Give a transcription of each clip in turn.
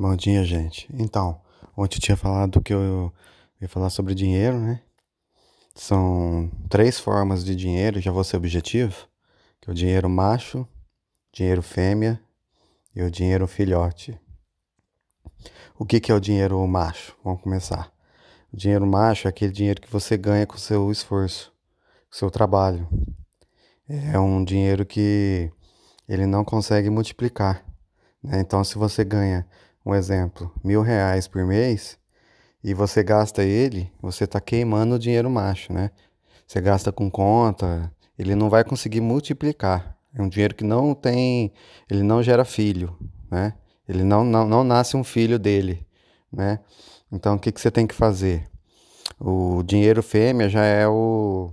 Bom dia, gente. Então, ontem eu tinha falado que eu ia falar sobre dinheiro, né? São três formas de dinheiro, já vou ser objetivo, que é o dinheiro macho, dinheiro fêmea e o dinheiro filhote. O que que é o dinheiro macho? Vamos começar. O dinheiro macho é aquele dinheiro que você ganha com seu esforço, com seu trabalho. É um dinheiro que ele não consegue multiplicar. Né? Então, se você ganha, um exemplo, mil reais por mês e você gasta ele, você está queimando o dinheiro macho, né? Você gasta com conta, ele não vai conseguir multiplicar. É um dinheiro que não tem, ele não gera filho, né? Ele não, não, não nasce um filho dele, né? Então, o que, que você tem que fazer? O dinheiro fêmea já é o,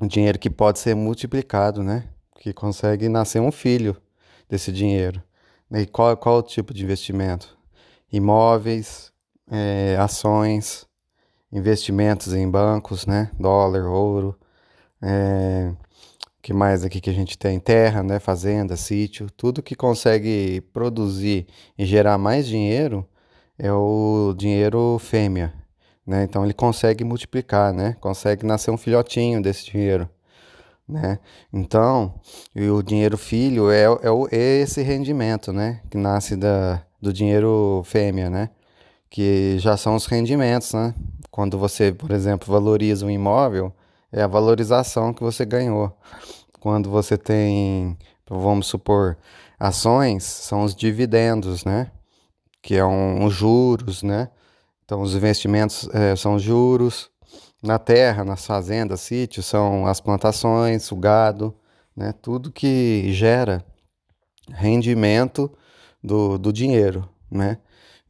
o dinheiro que pode ser multiplicado, né? Que consegue nascer um filho desse dinheiro. E qual, qual o tipo de investimento? Imóveis, é, ações, investimentos em bancos, né? Dólar, ouro. É, que mais aqui que a gente tem? Terra, né? Fazenda, sítio. Tudo que consegue produzir e gerar mais dinheiro é o dinheiro fêmea, né? Então ele consegue multiplicar, né? Consegue nascer um filhotinho desse dinheiro né? Então, o dinheiro filho é, é, é esse rendimento, né? Que nasce da, do dinheiro fêmea, né? Que já são os rendimentos, né? Quando você, por exemplo, valoriza um imóvel, é a valorização que você ganhou. Quando você tem, vamos supor, ações, são os dividendos, né? Que é um, os juros, né? Então, os investimentos é, são os juros, na terra, nas fazendas, sítios, são as plantações, o gado, né? tudo que gera rendimento do, do dinheiro, né?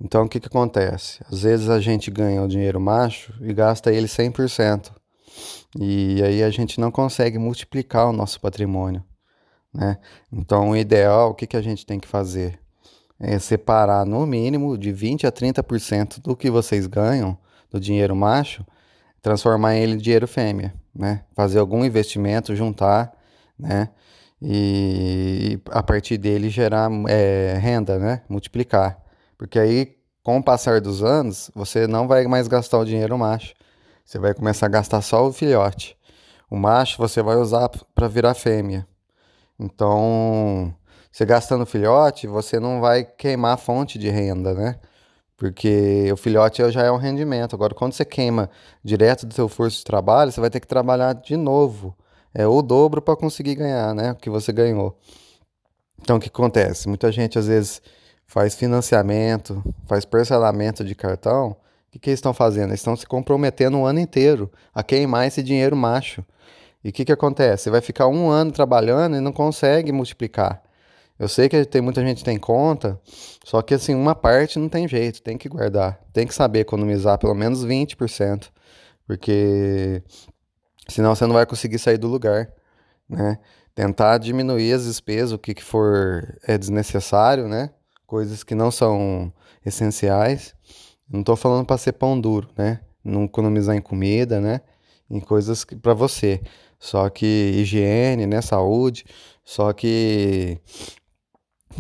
Então, o que, que acontece? Às vezes a gente ganha o dinheiro macho e gasta ele 100%. E aí a gente não consegue multiplicar o nosso patrimônio, né? Então, o ideal, o que, que a gente tem que fazer? É separar no mínimo de 20 a 30% do que vocês ganham do dinheiro macho transformar ele em dinheiro fêmea, né? Fazer algum investimento, juntar, né? E, a partir dele gerar é, renda, né? Multiplicar. Porque aí, com o passar dos anos, você não vai mais gastar o dinheiro macho. Você vai começar a gastar só o filhote. O macho você vai usar para virar fêmea. Então, você gastando filhote, você não vai queimar a fonte de renda, né? Porque o filhote já é um rendimento. Agora, quando você queima direto do seu forço de trabalho, você vai ter que trabalhar de novo. É o dobro para conseguir ganhar, né? O que você ganhou. Então, o que acontece? Muita gente, às vezes, faz financiamento, faz parcelamento de cartão. O que, que eles estão fazendo? Eles estão se comprometendo um ano inteiro a queimar esse dinheiro macho. E o que, que acontece? Você vai ficar um ano trabalhando e não consegue multiplicar. Eu sei que tem muita gente que tem conta, só que assim, uma parte não tem jeito, tem que guardar, tem que saber economizar pelo menos 20%, porque senão você não vai conseguir sair do lugar, né? Tentar diminuir as despesas, o que, que for é desnecessário, né? Coisas que não são essenciais. Não estou falando para ser pão duro, né? Não economizar em comida, né? Em coisas para você. Só que higiene, né? Saúde. Só que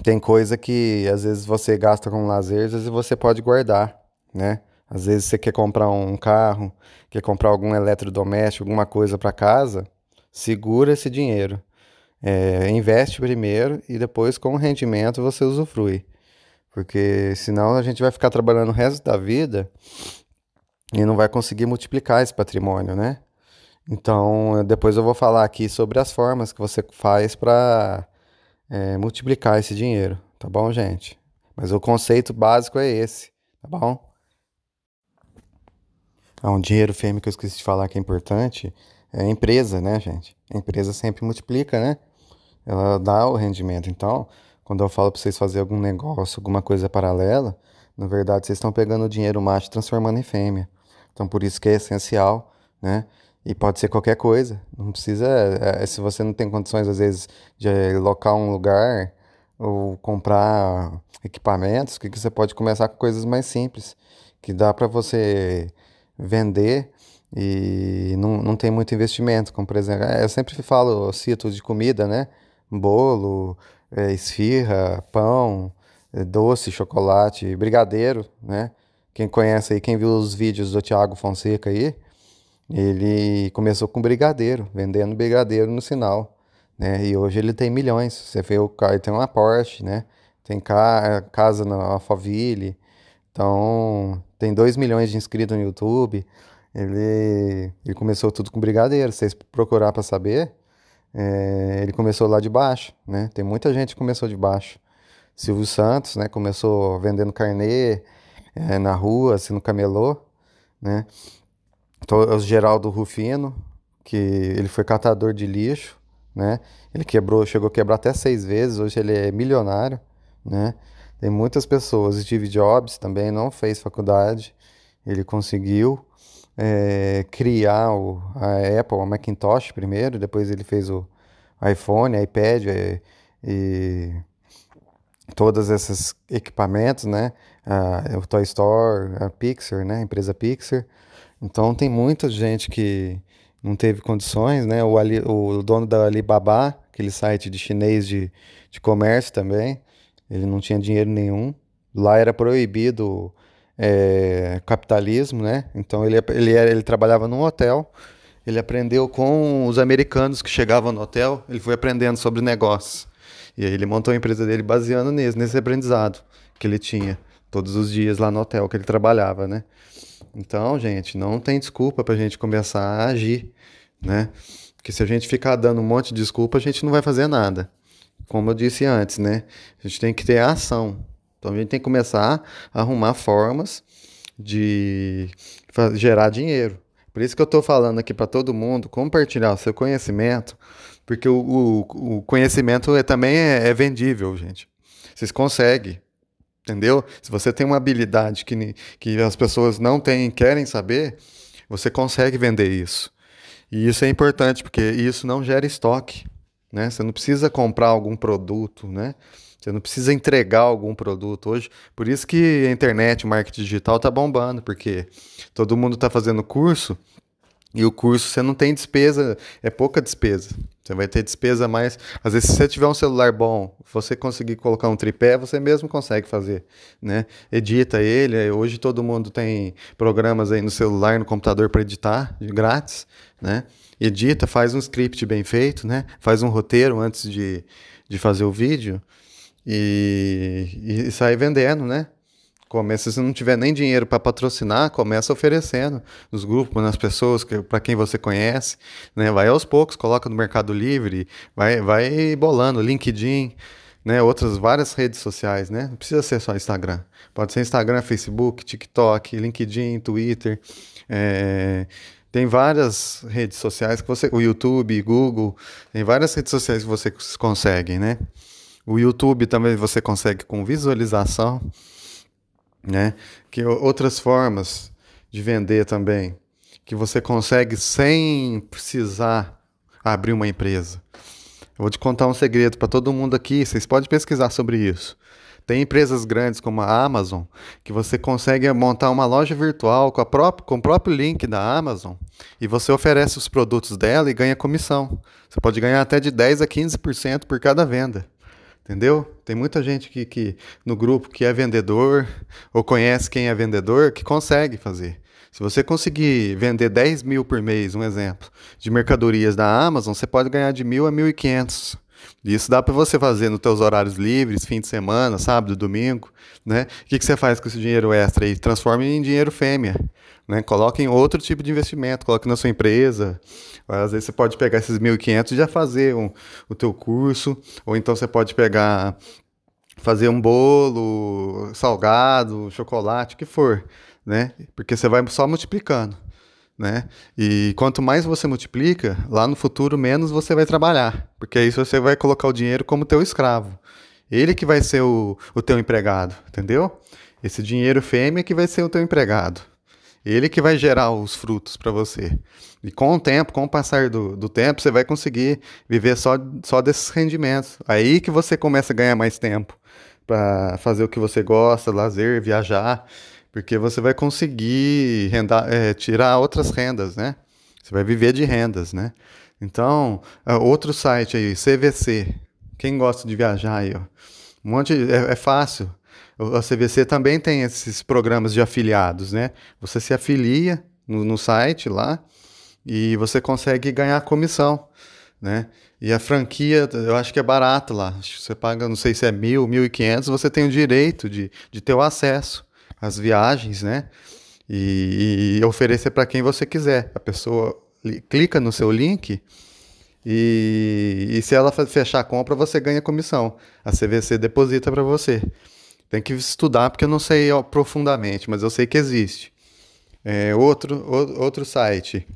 tem coisa que às vezes você gasta com lazer, às vezes você pode guardar, né? Às vezes você quer comprar um carro, quer comprar algum eletrodoméstico, alguma coisa para casa, segura esse dinheiro. É, investe primeiro e depois com o rendimento você usufrui. Porque senão a gente vai ficar trabalhando o resto da vida e não vai conseguir multiplicar esse patrimônio, né? Então, depois eu vou falar aqui sobre as formas que você faz para é, multiplicar esse dinheiro, tá bom, gente? Mas o conceito básico é esse, tá bom? Ah, um dinheiro fêmeo que eu esqueci de falar que é importante é empresa, né, gente? A empresa sempre multiplica, né? Ela dá o rendimento. Então, quando eu falo para vocês fazer algum negócio, alguma coisa paralela, na verdade vocês estão pegando o dinheiro macho e transformando em fêmea. Então, por isso que é essencial, né? E pode ser qualquer coisa. Não precisa. É, é, se você não tem condições, às vezes, de locar um lugar ou comprar equipamentos, que, que você pode começar com coisas mais simples, que dá para você vender e não, não tem muito investimento. Como, por exemplo, é, eu sempre falo, cito de comida, né? Bolo, é, esfirra, pão, é, doce, chocolate, brigadeiro, né? Quem conhece aí, quem viu os vídeos do Thiago Fonseca aí, ele começou com brigadeiro, vendendo brigadeiro no sinal, né? E hoje ele tem milhões. Você vê o cara, tem uma Porsche, né? Tem ca casa na Alphaville. Então, tem 2 milhões de inscritos no YouTube. Ele, ele começou tudo com brigadeiro. Se vocês procurar para saber, é, ele começou lá de baixo, né? Tem muita gente que começou de baixo. Silvio Santos, né? Começou vendendo carnê é, na rua, assim, no camelô, né? O Geraldo Rufino, que ele foi catador de lixo, né? Ele quebrou, chegou a quebrar até seis vezes, hoje ele é milionário, né? Tem muitas pessoas. Steve Jobs também não fez faculdade, ele conseguiu é, criar o, a Apple, o Macintosh primeiro, depois ele fez o iPhone, iPad e, e todos esses equipamentos, né? A, o Toy Store, a Pixar, né? A empresa Pixar. Então tem muita gente que não teve condições, né? O, Ali, o dono da Alibaba, aquele site de chinês de, de comércio também, ele não tinha dinheiro nenhum. Lá era proibido é, capitalismo, né? Então ele, ele, era, ele trabalhava num hotel, ele aprendeu com os americanos que chegavam no hotel, ele foi aprendendo sobre negócios. E aí ele montou a empresa dele baseando nesse, nesse aprendizado que ele tinha todos os dias lá no hotel que ele trabalhava, né? Então, gente, não tem desculpa para a gente começar a agir, né? Porque se a gente ficar dando um monte de desculpa, a gente não vai fazer nada. Como eu disse antes, né? A gente tem que ter ação. Então a gente tem que começar a arrumar formas de gerar dinheiro. Por isso que eu estou falando aqui para todo mundo compartilhar o seu conhecimento, porque o, o, o conhecimento é, também é, é vendível, gente. Vocês conseguem. Entendeu? Se você tem uma habilidade que, que as pessoas não têm querem saber, você consegue vender isso. E isso é importante, porque isso não gera estoque. Né? Você não precisa comprar algum produto, né? Você não precisa entregar algum produto hoje. Por isso que a internet, o marketing digital está bombando, porque todo mundo está fazendo curso e o curso você não tem despesa, é pouca despesa. Você vai ter despesa mais. Às vezes, se você tiver um celular bom, você conseguir colocar um tripé, você mesmo consegue fazer, né? Edita ele. Hoje todo mundo tem programas aí no celular, no computador para editar, grátis, né? Edita, faz um script bem feito, né? Faz um roteiro antes de, de fazer o vídeo e, e sai vendendo, né? Começa, se não tiver nem dinheiro para patrocinar, começa oferecendo nos grupos, nas pessoas, que, para quem você conhece, né? Vai aos poucos, coloca no Mercado Livre, vai, vai bolando, LinkedIn, né? Outras várias redes sociais, né? Não precisa ser só Instagram. Pode ser Instagram, Facebook, TikTok, LinkedIn, Twitter. É, tem várias redes sociais que você, o YouTube, Google, tem várias redes sociais que você consegue, né? O YouTube também você consegue com visualização né? Que outras formas de vender também, que você consegue sem precisar abrir uma empresa. Eu vou te contar um segredo para todo mundo aqui, vocês podem pesquisar sobre isso. Tem empresas grandes como a Amazon que você consegue montar uma loja virtual com, a própria, com o próprio link da Amazon e você oferece os produtos dela e ganha comissão. Você pode ganhar até de 10 a 15% por cada venda. Entendeu? Tem muita gente que, que no grupo que é vendedor ou conhece quem é vendedor que consegue fazer. Se você conseguir vender 10 mil por mês, um exemplo, de mercadorias da Amazon, você pode ganhar de mil a 1.500. Isso dá para você fazer nos teus horários livres, fim de semana, sábado, domingo, né? O que, que você faz com esse dinheiro extra aí? Transforma em dinheiro fêmea, né? Coloque em outro tipo de investimento, coloque na sua empresa. Às vezes você pode pegar esses 1.500 e já fazer um, o teu curso, ou então você pode pegar, fazer um bolo, salgado, chocolate, o que for, né? Porque você vai só multiplicando né? E quanto mais você multiplica, lá no futuro menos você vai trabalhar, porque aí você vai colocar o dinheiro como teu escravo. Ele que vai ser o, o teu empregado, entendeu? Esse dinheiro fêmea que vai ser o teu empregado. Ele que vai gerar os frutos para você. E com o tempo, com o passar do, do tempo, você vai conseguir viver só, só desses rendimentos. Aí que você começa a ganhar mais tempo para fazer o que você gosta, lazer, viajar porque você vai conseguir é, tirar outras rendas, né? Você vai viver de rendas, né? Então, é, outro site aí, CVC. Quem gosta de viajar aí, ó. Um monte, é, é fácil. a CVC também tem esses programas de afiliados, né? Você se afilia no, no site lá e você consegue ganhar comissão, né? E a franquia, eu acho que é barato lá. Você paga, não sei se é mil, mil e quinhentos, você tem o direito de, de ter o acesso às viagens, né? E, e oferecer para quem você quiser. A pessoa clica no seu link e, e se ela fechar a compra, você ganha comissão. A CVC deposita para você. Tem que estudar porque eu não sei profundamente, mas eu sei que existe. É, outro, outro site,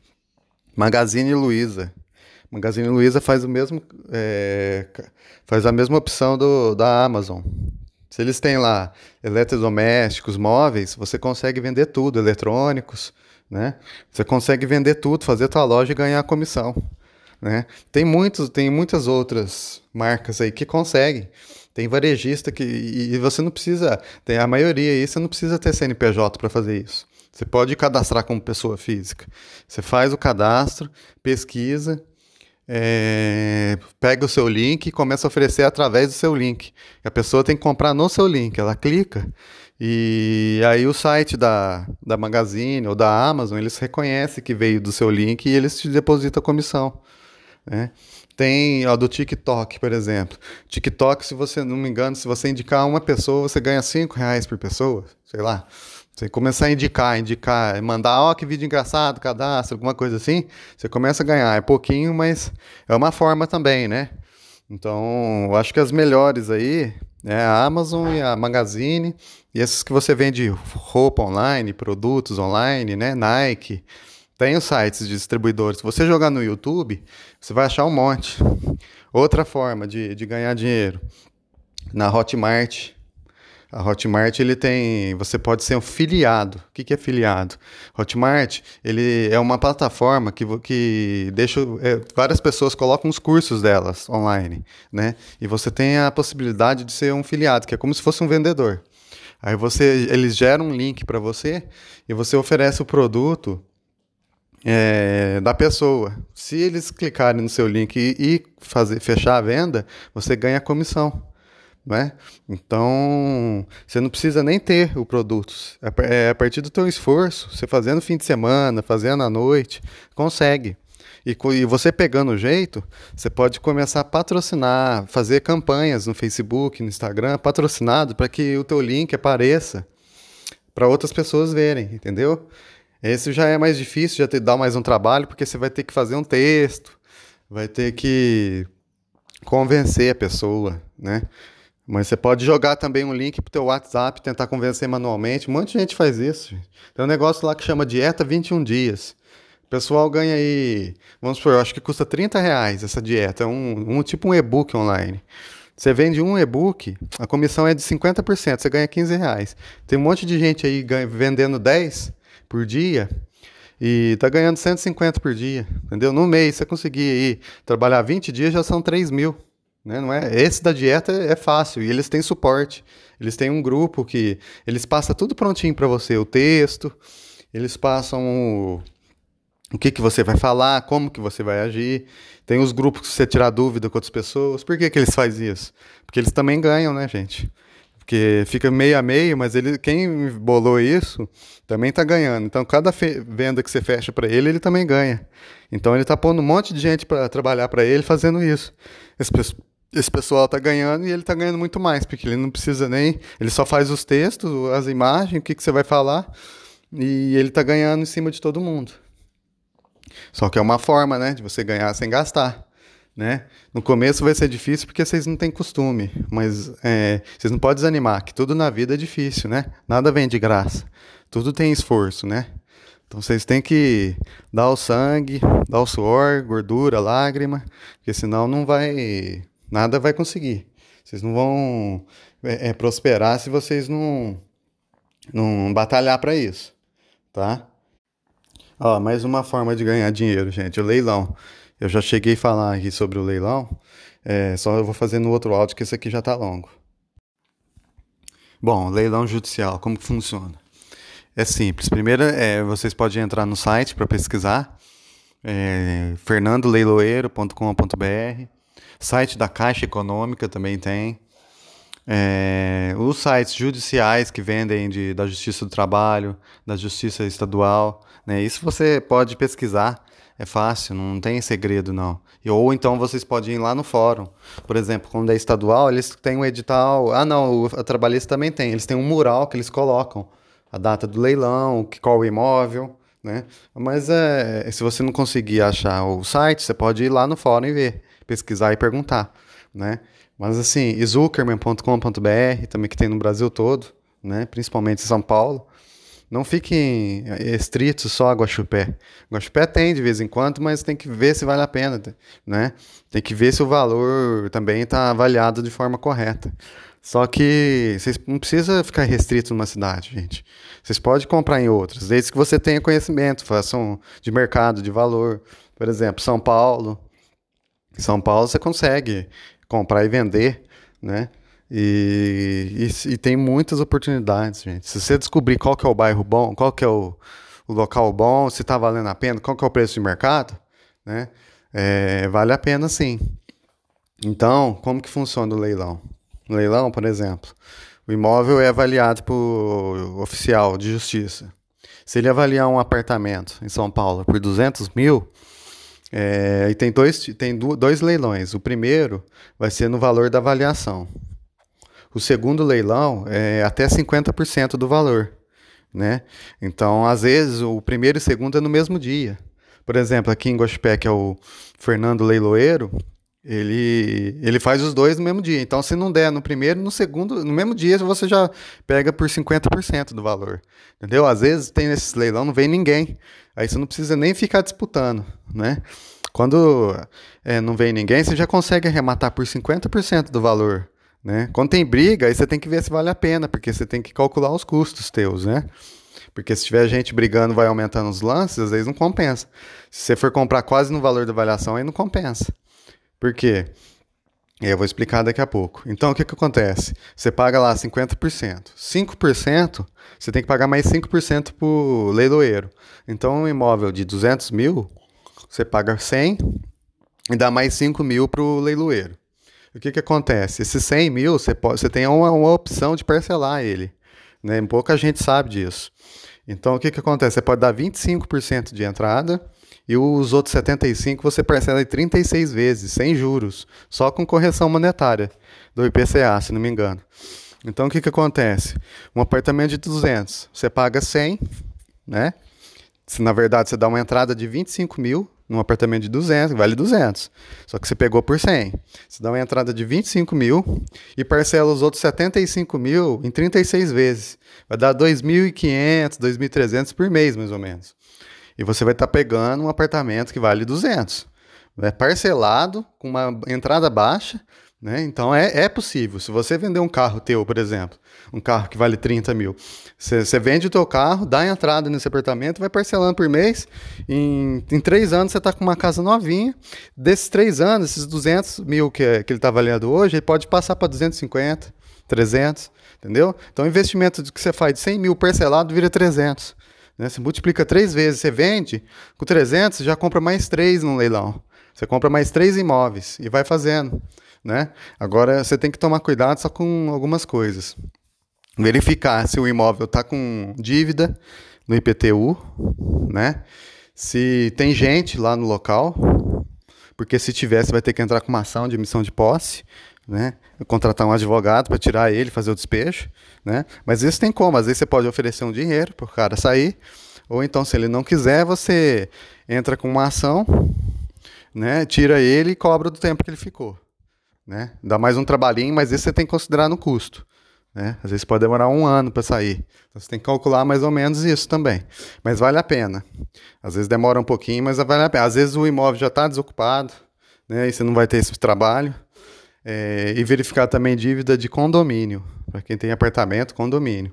Magazine Luiza. Magazine Luiza faz o mesmo, é, faz a mesma opção do, da Amazon. Se eles têm lá eletrodomésticos, móveis, você consegue vender tudo, eletrônicos, né? Você consegue vender tudo, fazer tua loja e ganhar comissão, né? Tem muitos, tem muitas outras marcas aí que conseguem. Tem varejista que e você não precisa, tem a maioria aí, você não precisa ter CNPJ para fazer isso. Você pode cadastrar como pessoa física. Você faz o cadastro, pesquisa, é, pega o seu link e começa a oferecer através do seu link. A pessoa tem que comprar no seu link, ela clica e aí o site da, da Magazine ou da Amazon, eles reconhecem que veio do seu link e eles te depositam a comissão. Né? Tem ó, do TikTok, por exemplo. TikTok, se você não me engano, se você indicar uma pessoa, você ganha 5 reais por pessoa, sei lá. Você começar a indicar, indicar, mandar, ó, que vídeo engraçado, cadastro, alguma coisa assim, você começa a ganhar. É pouquinho, mas é uma forma também, né? Então, eu acho que as melhores aí é a Amazon e a Magazine, e esses que você vende roupa online, produtos online, né? Nike. Tem os sites de distribuidores. Se você jogar no YouTube, você vai achar um monte. Outra forma de, de ganhar dinheiro. Na Hotmart. A Hotmart ele tem, você pode ser um filiado. O que, é filiado? Hotmart ele é uma plataforma que, que deixa é, várias pessoas colocam os cursos delas online, né? E você tem a possibilidade de ser um filiado, que é como se fosse um vendedor. Aí você, eles geram um link para você e você oferece o produto é, da pessoa. Se eles clicarem no seu link e, e, fazer, fechar a venda, você ganha comissão. Né? Então, você não precisa nem ter o produto. É, é a partir do teu esforço, você fazendo fim de semana, fazendo à noite, consegue. E, e você pegando o jeito, você pode começar a patrocinar, fazer campanhas no Facebook, no Instagram, patrocinado, para que o teu link apareça para outras pessoas verem, entendeu? Esse já é mais difícil, já te dá mais um trabalho, porque você vai ter que fazer um texto, vai ter que convencer a pessoa, né? Mas você pode jogar também um link pro teu WhatsApp, tentar convencer manualmente. Um monte de gente faz isso. Tem um negócio lá que chama Dieta 21 Dias. O pessoal ganha aí, vamos supor, eu acho que custa 30 reais essa dieta. É um, um tipo um e-book online. Você vende um e-book, a comissão é de 50%, você ganha 15 reais. Tem um monte de gente aí vendendo 10, por dia e tá ganhando 150 por dia, entendeu? No mês, você conseguir aí trabalhar 20 dias, já são 3 mil. Né? Não é? Esse da dieta é fácil e eles têm suporte. Eles têm um grupo que eles passam tudo prontinho para você, o texto, eles passam o, o que, que você vai falar, como que você vai agir. Tem os grupos que você tirar dúvida com outras pessoas. Por que, que eles fazem isso? Porque eles também ganham, né, gente? Porque fica meio a meio, mas ele, quem bolou isso também está ganhando. Então, cada venda que você fecha para ele, ele também ganha. Então, ele está pondo um monte de gente para trabalhar para ele fazendo isso. Esse, esse pessoal está ganhando e ele está ganhando muito mais, porque ele não precisa nem. Ele só faz os textos, as imagens, o que, que você vai falar, e ele está ganhando em cima de todo mundo. Só que é uma forma, né, de você ganhar sem gastar né? No começo vai ser difícil porque vocês não têm costume, mas é, vocês não podem desanimar, que tudo na vida é difícil, né? Nada vem de graça, tudo tem esforço, né? Então vocês têm que dar o sangue, dar o suor, gordura, lágrima, porque senão não vai, nada vai conseguir. Vocês não vão é, é, prosperar se vocês não, não batalhar para isso, tá? Ó, mais uma forma de ganhar dinheiro, gente, o leilão. Eu já cheguei a falar aqui sobre o leilão, é, só eu vou fazer no outro áudio que esse aqui já está longo. Bom, leilão judicial, como que funciona? É simples. Primeiro, é, vocês podem entrar no site para pesquisar, é, fernandoleiloeiro.com.br, site da Caixa Econômica também tem. é, os sites judiciais que vendem de, da Justiça do Trabalho, da Justiça Estadual, né? Isso você pode pesquisar, é fácil, não tem segredo não. Ou então vocês podem ir lá no fórum. Por exemplo, quando é estadual, eles têm um edital. Ah, não, a trabalhista também tem. Eles têm um mural que eles colocam a data do leilão, qual o imóvel, né? Mas é, se você não conseguir achar o site, você pode ir lá no fórum e ver, pesquisar e perguntar, né? Mas assim, zuckerman.com.br, também que tem no Brasil todo, né? Principalmente em São Paulo. Não fiquem estritos só a Guaxupé. Guaxupé tem de vez em quando, mas tem que ver se vale a pena, né? Tem que ver se o valor também está avaliado de forma correta. Só que vocês não precisa ficar restrito numa cidade, gente. Vocês podem comprar em outras, desde que você tenha conhecimento, façam de mercado, de valor. Por exemplo, São Paulo. Em São Paulo você consegue comprar e vender, né? E, e, e, tem muitas oportunidades, gente. Se você descobrir qual que é o bairro bom, qual que é o, o local bom, se está valendo a pena, qual que é o preço de mercado, né? É, vale a pena sim. Então, como que funciona o leilão? No leilão, por exemplo, o imóvel é avaliado por oficial de justiça. Se ele avaliar um apartamento em São Paulo por 200 mil, é, e tem dois, tem dois leilões. O primeiro vai ser no valor da avaliação. O segundo leilão é até 50% do valor. Né? Então, às vezes, o primeiro e o segundo é no mesmo dia. Por exemplo, aqui em Gospé, que é o Fernando Leiloeiro, ele, ele faz os dois no mesmo dia. Então, se não der no primeiro, no segundo, no mesmo dia, você já pega por 50% do valor. Entendeu? Às vezes tem nesses leilão, não vem ninguém. Aí você não precisa nem ficar disputando, né? Quando é, não vem ninguém, você já consegue arrematar por 50% do valor. Né? Quando tem briga, aí você tem que ver se vale a pena, porque você tem que calcular os custos teus, né? Porque se tiver gente brigando, vai aumentando os lances, às vezes não compensa. Se você for comprar quase no valor da avaliação, aí não compensa. Por quê? Eu vou explicar daqui a pouco. Então, o que, que acontece? Você paga lá 50%. 5%, você tem que pagar mais 5% para o leiloeiro. Então, um imóvel de 200 mil, você paga 100 e dá mais 5 mil para o leiloeiro. O que, que acontece? Esses 100 mil, você, pode, você tem uma, uma opção de parcelar ele. Né? Pouca gente sabe disso. Então, o que, que acontece? Você pode dar 25% de entrada e os outros 75 você parcela em 36 vezes, sem juros, só com correção monetária do IPCA, se não me engano. Então o que, que acontece? Um apartamento de 200, você paga 100, né? Se na verdade você dá uma entrada de 25 mil num apartamento de 200, vale 200. Só que você pegou por 100. Você dá uma entrada de 25 mil e parcela os outros 75 mil em 36 vezes. Vai dar 2.500, 2.300 por mês, mais ou menos. E você vai estar tá pegando um apartamento que vale 200. É parcelado, com uma entrada baixa, né? Então é, é possível. Se você vender um carro teu, por exemplo, um carro que vale 30 mil, você, vende o teu carro, dá entrada nesse apartamento, vai parcelando por mês. Em, em três anos você está com uma casa novinha. Desses três anos, esses 200 mil que, que ele está avaliando hoje, ele pode passar para 250, 300, entendeu? Então o investimento que você faz de 100 mil parcelado vira 300. Né? Você multiplica três vezes, você vende, com 300 você já compra mais três no leilão. Você compra mais três imóveis e vai fazendo. Né? Agora você tem que tomar cuidado só com algumas coisas. Verificar se o imóvel está com dívida no IPTU, né? Se tem gente lá no local, porque se você vai ter que entrar com uma ação de emissão de posse, né? Contratar um advogado para tirar ele, fazer o despejo, né? Mas isso tem como, às vezes você pode oferecer um dinheiro para o cara sair, ou então se ele não quiser, você entra com uma ação, né? Tira ele e cobra do tempo que ele ficou, né? Dá mais um trabalhinho, mas isso você tem que considerar no custo, né? Às vezes pode demorar um ano para sair, então você tem que calcular mais ou menos isso também, mas vale a pena. Às vezes demora um pouquinho, mas vale a pena. Às vezes o imóvel já está desocupado, né? E você não vai ter esse trabalho. É, e verificar também dívida de condomínio, para quem tem apartamento, condomínio.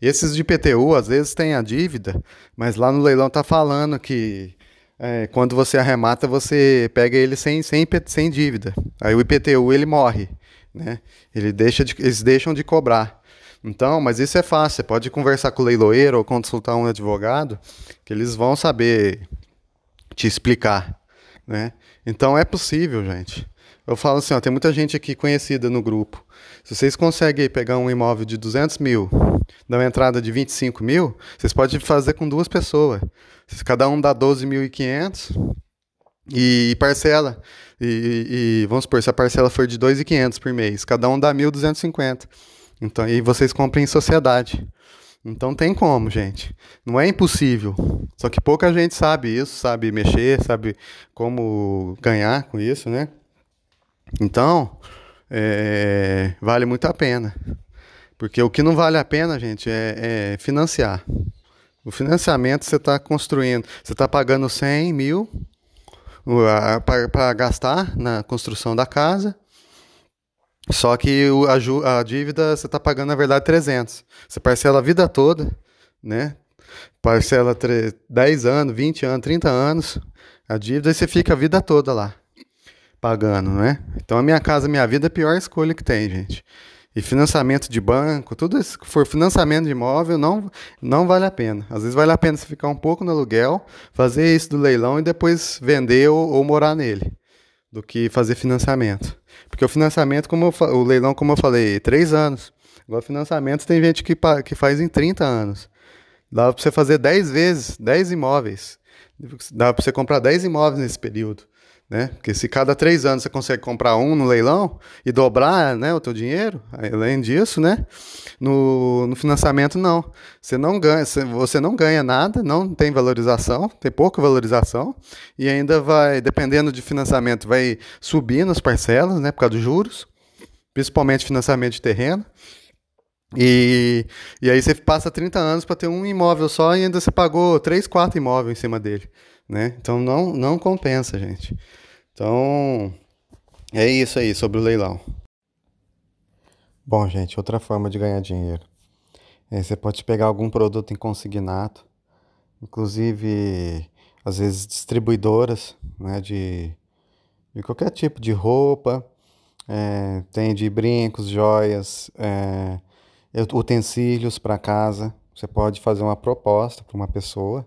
E esses de PTU, às vezes, tem a dívida, mas lá no leilão tá falando que é, quando você arremata, você pega ele sem, sem, sem dívida. Aí o IPTU ele morre, né? Ele deixa de, eles deixam de cobrar. Então, mas isso é fácil. Você pode conversar com o leiloeiro ou consultar um advogado, que eles vão saber te explicar, né? Então é possível, gente. Eu falo assim, ó, tem muita gente aqui conhecida no grupo. Se vocês conseguem pegar um imóvel de 200 mil, dar uma entrada de 25 mil, vocês podem fazer com duas pessoas. Cada um dá 12.500 e parcela. E, e, vamos supor, se a parcela for de 2.500 por mês, cada um dá 1.250. Então, e vocês comprem em sociedade. Então tem como, gente. Não é impossível. Só que pouca gente sabe isso, sabe mexer, sabe como ganhar com isso, né? Então, é, vale muito a pena. Porque o que não vale a pena, gente, é, é financiar. O financiamento você está construindo, você está pagando 100 mil para gastar na construção da casa, só que a, a dívida você está pagando, na verdade, 300. Você parcela a vida toda, né? Parcela 10 anos, 20 anos, 30 anos, a dívida, e você fica a vida toda lá pagando, né? Então a minha casa, minha vida é a pior escolha que tem, gente. E financiamento de banco, tudo isso que for financiamento de imóvel não, não vale a pena. Às vezes vale a pena você ficar um pouco no aluguel, fazer isso do leilão e depois vender ou, ou morar nele, do que fazer financiamento. Porque o financiamento, como eu, o leilão, como eu falei, três anos. Agora, financiamento tem gente que, que faz em 30 anos. Dá para você fazer 10 vezes, 10 imóveis. Dá para você comprar 10 imóveis nesse período. Né? Porque se cada três anos você consegue comprar um no leilão e dobrar né, o teu dinheiro, além disso, né? No, no financiamento não. Você não ganha, você não ganha nada, não tem valorização, tem pouca valorização, e ainda vai, dependendo de financiamento, vai subindo as parcelas, né? Por causa dos juros, principalmente financiamento de terreno. E, e aí você passa 30 anos para ter um imóvel só e ainda você pagou 3, 4 imóveis em cima dele. Né? Então não, não compensa, gente. Então, é isso aí sobre o leilão. Bom, gente, outra forma de ganhar dinheiro. É, você pode pegar algum produto em consignato, inclusive, às vezes, distribuidoras né, de, de qualquer tipo de roupa, é, tem de brincos, joias, é, utensílios para casa. Você pode fazer uma proposta para uma pessoa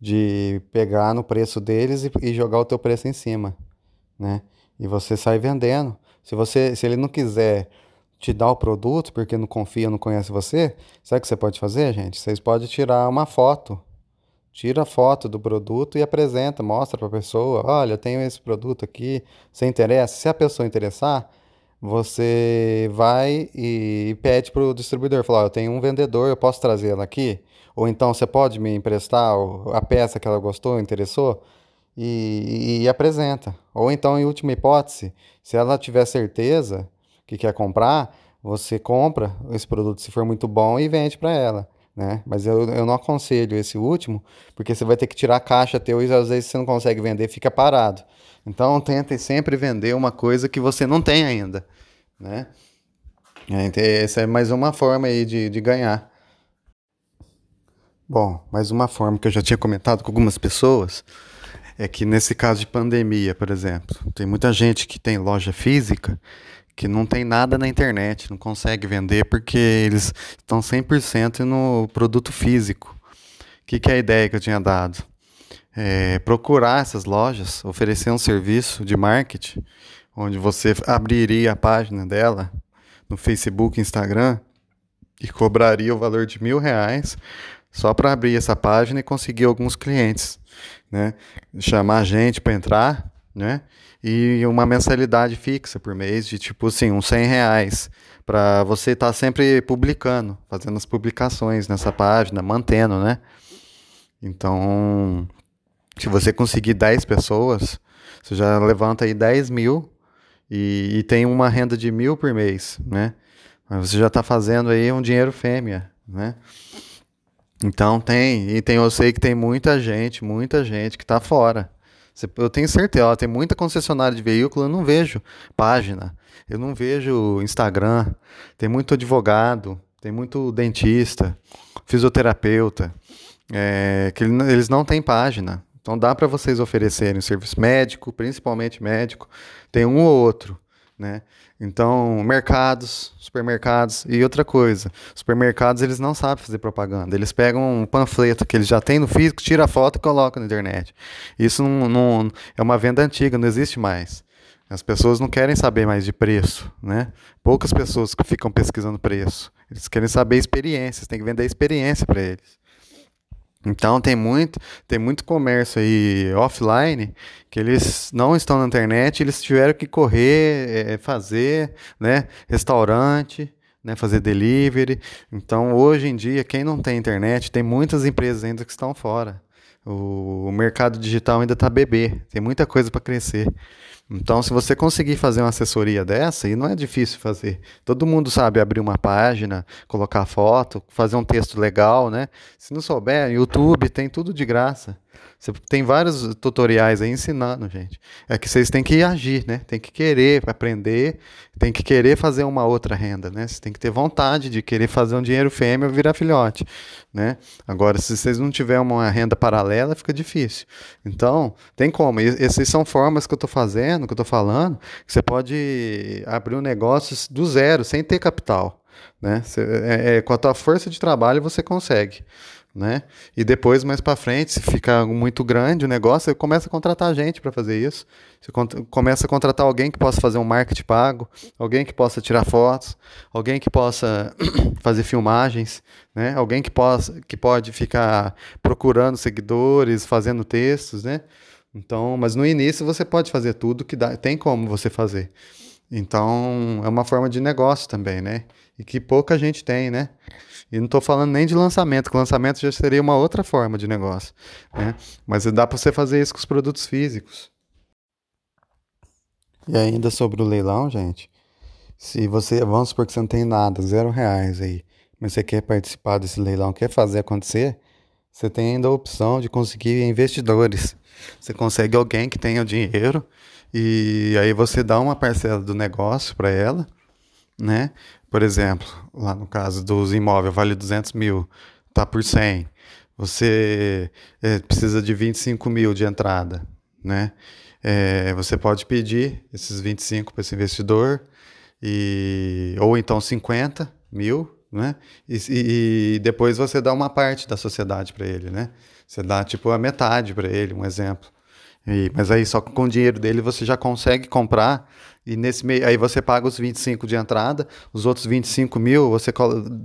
de pegar no preço deles e, e jogar o teu preço em cima né? E você sai vendendo. Se você, se ele não quiser te dar o produto porque não confia, não conhece você, sabe o que você pode fazer, gente? Vocês podem tirar uma foto. Tira a foto do produto e apresenta, mostra para a pessoa, olha, eu tenho esse produto aqui, você interessa? Se a pessoa interessar, você vai e pede para o distribuidor, fala, eu tenho um vendedor, eu posso trazer ela aqui? Ou então você pode me emprestar a peça que ela gostou, interessou? E, e apresenta. Ou então, em última hipótese, se ela tiver certeza que quer comprar, você compra esse produto se for muito bom e vende para ela. Né? Mas eu, eu não aconselho esse último, porque você vai ter que tirar a caixa teu e às vezes você não consegue vender, fica parado. Então tente sempre vender uma coisa que você não tem ainda, né? É, essa é mais uma forma aí de, de ganhar. Bom, mais uma forma que eu já tinha comentado com algumas pessoas é que nesse caso de pandemia, por exemplo, tem muita gente que tem loja física que não tem nada na internet, não consegue vender porque eles estão 100% no produto físico. O que, que é a ideia que eu tinha dado? É procurar essas lojas, oferecer um serviço de marketing, onde você abriria a página dela no Facebook, Instagram e cobraria o valor de mil reais só para abrir essa página e conseguir alguns clientes né? Chamar gente para entrar, né? E uma mensalidade fixa por mês de tipo assim, uns 100 reais para você estar tá sempre publicando, fazendo as publicações nessa página, mantendo, né? Então, se você conseguir 10 pessoas, você já levanta aí 10 mil e, e tem uma renda de mil por mês, né? Mas você já está fazendo aí um dinheiro fêmea, né? Então tem, e tem, eu sei que tem muita gente, muita gente que está fora. Eu tenho certeza, ó, tem muita concessionária de veículo, eu não vejo página, eu não vejo Instagram, tem muito advogado, tem muito dentista, fisioterapeuta, é, que eles não têm página. Então dá para vocês oferecerem serviço médico, principalmente médico, tem um ou outro, né? Então, mercados, supermercados e outra coisa, supermercados eles não sabem fazer propaganda. Eles pegam um panfleto que eles já têm no físico, tira a foto e coloca na internet. Isso não, não, é uma venda antiga, não existe mais. As pessoas não querem saber mais de preço, né? Poucas pessoas que ficam pesquisando preço. Eles querem saber experiências, tem que vender experiência para eles. Então tem muito, tem muito comércio aí offline que eles não estão na internet, eles tiveram que correr, é, fazer, né? Restaurante, né? Fazer delivery. Então hoje em dia quem não tem internet tem muitas empresas ainda que estão fora. O, mercado digital ainda está bebê, tem muita coisa para crescer. Então, se você conseguir fazer uma assessoria dessa, e não é difícil fazer, todo mundo sabe abrir uma página, colocar foto, fazer um texto legal, né? Se não souber, YouTube tem tudo de graça. Você tem vários tutoriais aí ensinando, gente. É que vocês têm que agir, né? Tem que querer aprender, tem que querer fazer uma outra renda, né? Você tem que ter vontade de querer fazer um dinheiro fêmea virar filhote, né? Agora, se vocês não tiverem uma renda paralela, fica difícil. Então, tem como. E essas são formas que eu estou fazendo, que eu estou falando, que você pode abrir um negócio do zero, sem ter capital. Né? Você, é, é, com a tua força de trabalho você consegue né? E depois, mais para frente, se ficar muito grande o negócio, você começa a contratar gente para fazer isso. Você começa a contratar alguém que possa fazer um marketing pago, alguém que possa tirar fotos, alguém que possa fazer filmagens, né? Alguém que possa que pode ficar procurando seguidores, fazendo textos, né? Então, mas no início você pode fazer tudo que dá, tem como você fazer. Então, é uma forma de negócio também, né? E que pouca gente tem, né? E não estou falando nem de lançamento, que lançamento já seria uma outra forma de negócio. Né? Mas dá para você fazer isso com os produtos físicos. E ainda sobre o leilão, gente, se você, vamos supor que você não tem nada, zero reais aí, mas você quer participar desse leilão, quer fazer acontecer, você tem ainda a opção de conseguir investidores. Você consegue alguém que tenha o dinheiro e aí você dá uma parcela do negócio para ela, né? Por exemplo, lá no caso dos imóveis, vale 200 mil, tá por 100. Você é, precisa de 25 mil de entrada, né? É, você pode pedir esses 25 para esse investidor, e, ou então 50 mil, né? E, e depois você dá uma parte da sociedade para ele, né? Você dá tipo a metade para ele, um exemplo. E, mas aí só com o dinheiro dele você já consegue comprar e nesse meio aí você paga os 25 de entrada, os outros 25 mil você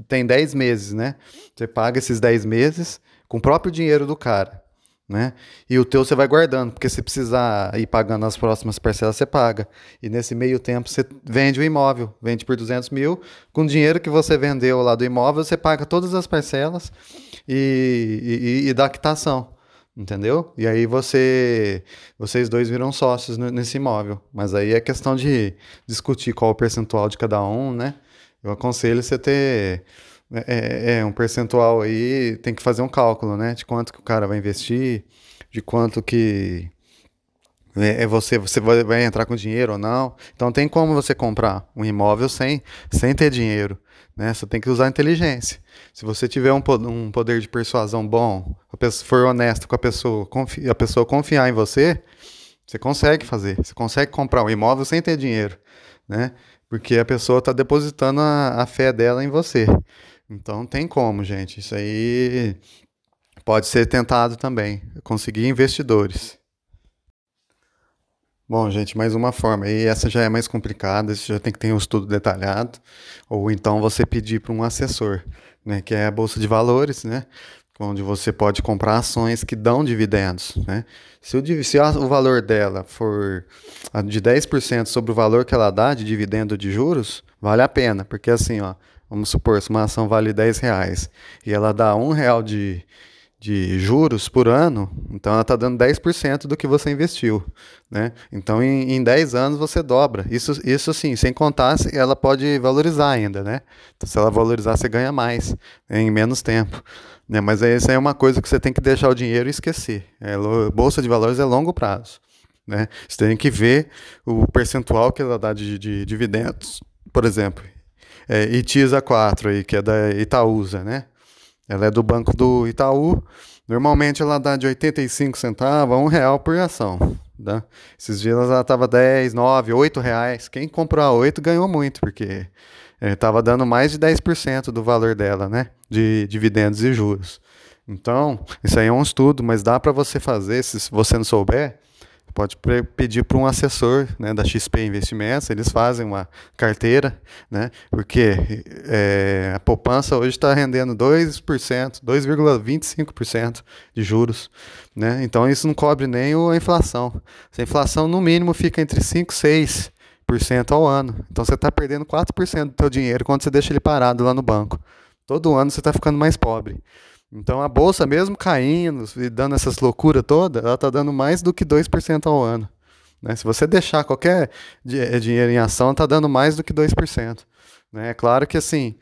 tem 10 meses, né? Você paga esses 10 meses com o próprio dinheiro do cara, né? E o teu você vai guardando, porque se precisar ir pagando as próximas parcelas, você paga. E nesse meio tempo você vende o imóvel, vende por 200 mil, com o dinheiro que você vendeu lá do imóvel, você paga todas as parcelas e, e, e dá quitação entendeu? E aí você, vocês dois viram sócios nesse imóvel. Mas aí é questão de discutir qual o percentual de cada um, né? Eu aconselho você ter é, é, é, um percentual aí, tem que fazer um cálculo, né? De quanto que o cara vai investir, de quanto que é, é você, você vai entrar com dinheiro ou não. Então tem como você comprar um imóvel sem, sem ter dinheiro. Né? Você tem que usar inteligência. Se você tiver um, um poder de persuasão bom, pessoa for honesto com a pessoa, a pessoa confiar em você, você consegue fazer. Você consegue comprar um imóvel sem ter dinheiro, né? Porque a pessoa está depositando a, a fé dela em você. Então tem como, gente. Isso aí pode ser tentado também. Conseguir investidores. Bom, gente, mais uma forma. E essa já é mais complicada, você já tem que ter um estudo detalhado. Ou então você pedir para um assessor, né? Que é a Bolsa de Valores, né? Onde você pode comprar ações que dão dividendos, né? Se o, se o valor dela for de 10% sobre o valor que ela dá de dividendo de juros, vale a pena. Porque assim, ó, vamos supor, se uma ação vale 10 reais e ela dá um real de, de juros por ano, então ela está dando 10% do que você investiu. Né? Então, em, em 10 anos você dobra. Isso, isso sim, sem contar, ela pode valorizar ainda. Né? Então, se ela valorizar, você ganha mais né? em menos tempo. Né? Mas essa é uma coisa que você tem que deixar o dinheiro e esquecer. É, bolsa de valores é longo prazo. Né? Você tem que ver o percentual que ela dá de, de dividendos. Por exemplo, é, ITISA 4, aí, que é da Itaúsa, né? Ela é do Banco do Itaú. Normalmente ela dá de 85 centavos a 1 real por ação. Tá? Esses dias ela estava 10, 9, 8 reais. Quem comprou a 8 ganhou muito, porque estava é, dando mais de 10% do valor dela, né? De dividendos e juros. Então, isso aí é um estudo, mas dá para você fazer, se você não souber, pode pedir para um assessor né, da XP Investimentos, eles fazem uma carteira, né, porque é, a poupança hoje está rendendo 2%, 2,25% de juros. Né, então isso não cobre nem a inflação. Se a inflação no mínimo fica entre 5 e 6% ao ano. Então você está perdendo 4% do seu dinheiro quando você deixa ele parado lá no banco. Todo ano você está ficando mais pobre. Então a bolsa, mesmo caindo e dando essas loucuras todas, ela está dando mais do que 2% ao ano. Né? Se você deixar qualquer eh, dinheiro em ação, está dando mais do que 2%. Né? É claro que assim,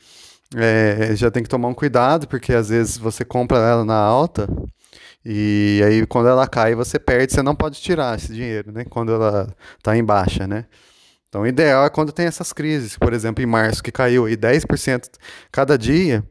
é, já tem que tomar um cuidado, porque às vezes você compra ela na alta e aí quando ela cai você perde, você não pode tirar esse dinheiro, né? Quando ela está em baixa, né? Então o ideal é quando tem essas crises, por exemplo, em março que caiu aí 10% cada dia,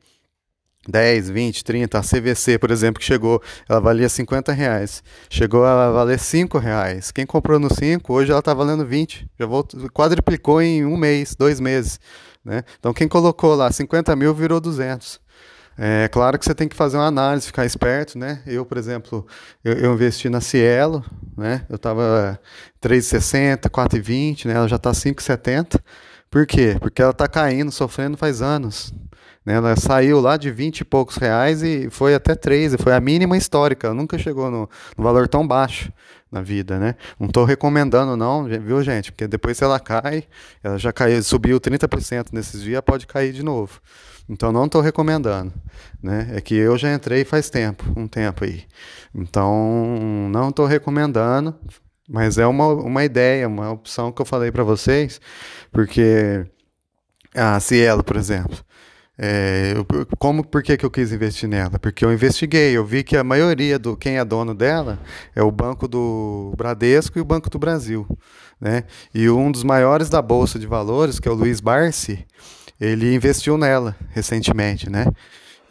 10, 20, 30, a CVC, por exemplo, que chegou, ela valia 50 reais. Chegou a valer 5 reais. Quem comprou no 5, hoje ela está valendo 20. Já voltou, quadriplicou em um mês, dois meses. Né? Então quem colocou lá 50 mil virou 200. É claro que você tem que fazer uma análise, ficar esperto, né? Eu, por exemplo, eu, eu investi na Cielo, né? Eu estava 3,60, 4,20, né? Ela já está 5,70. Por quê? Porque ela está caindo, sofrendo faz anos. Né? Ela saiu lá de 20 e poucos reais e foi até 13, foi a mínima histórica, ela nunca chegou no, no valor tão baixo na vida, né? Não estou recomendando não, viu gente? Porque depois se ela cai, ela já caiu, subiu 30% nesses dias, pode cair de novo. Então não estou recomendando, né? É que eu já entrei faz tempo, um tempo aí. Então não estou recomendando, mas é uma, uma ideia, uma opção que eu falei para vocês, porque a Cielo, por exemplo, é, eu, como, por que, que eu quis investir nela? Porque eu investiguei, eu vi que a maioria do quem é dono dela é o Banco do Bradesco e o Banco do Brasil. Né? E um dos maiores da Bolsa de Valores, que é o Luiz Barsi, ele investiu nela recentemente. Né?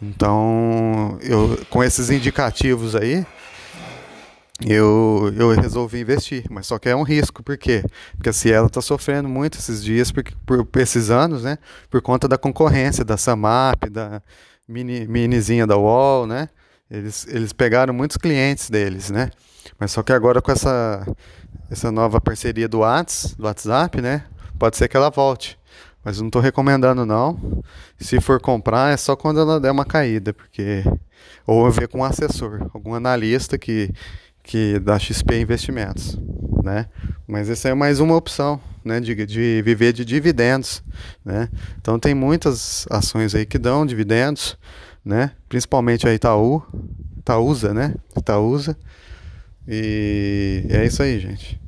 Então, eu, com esses indicativos aí, eu, eu resolvi investir, mas só que é um risco, por quê? Porque a Cielo está sofrendo muito esses dias, por, por, esses anos, né? Por conta da concorrência da Samap, da mini, minizinha da UOL, né? Eles, eles pegaram muitos clientes deles, né? Mas só que agora com essa, essa nova parceria do Whats, do WhatsApp, né? Pode ser que ela volte. Mas não estou recomendando não. Se for comprar, é só quando ela der uma caída, porque ou eu ver com um assessor, algum analista que que da XP Investimentos, né? Mas essa é mais uma opção, né, de, de viver de dividendos, né? Então tem muitas ações aí que dão dividendos, né? Principalmente a Itaú, Itaúsa, né? Itaúsa. E é isso aí, gente.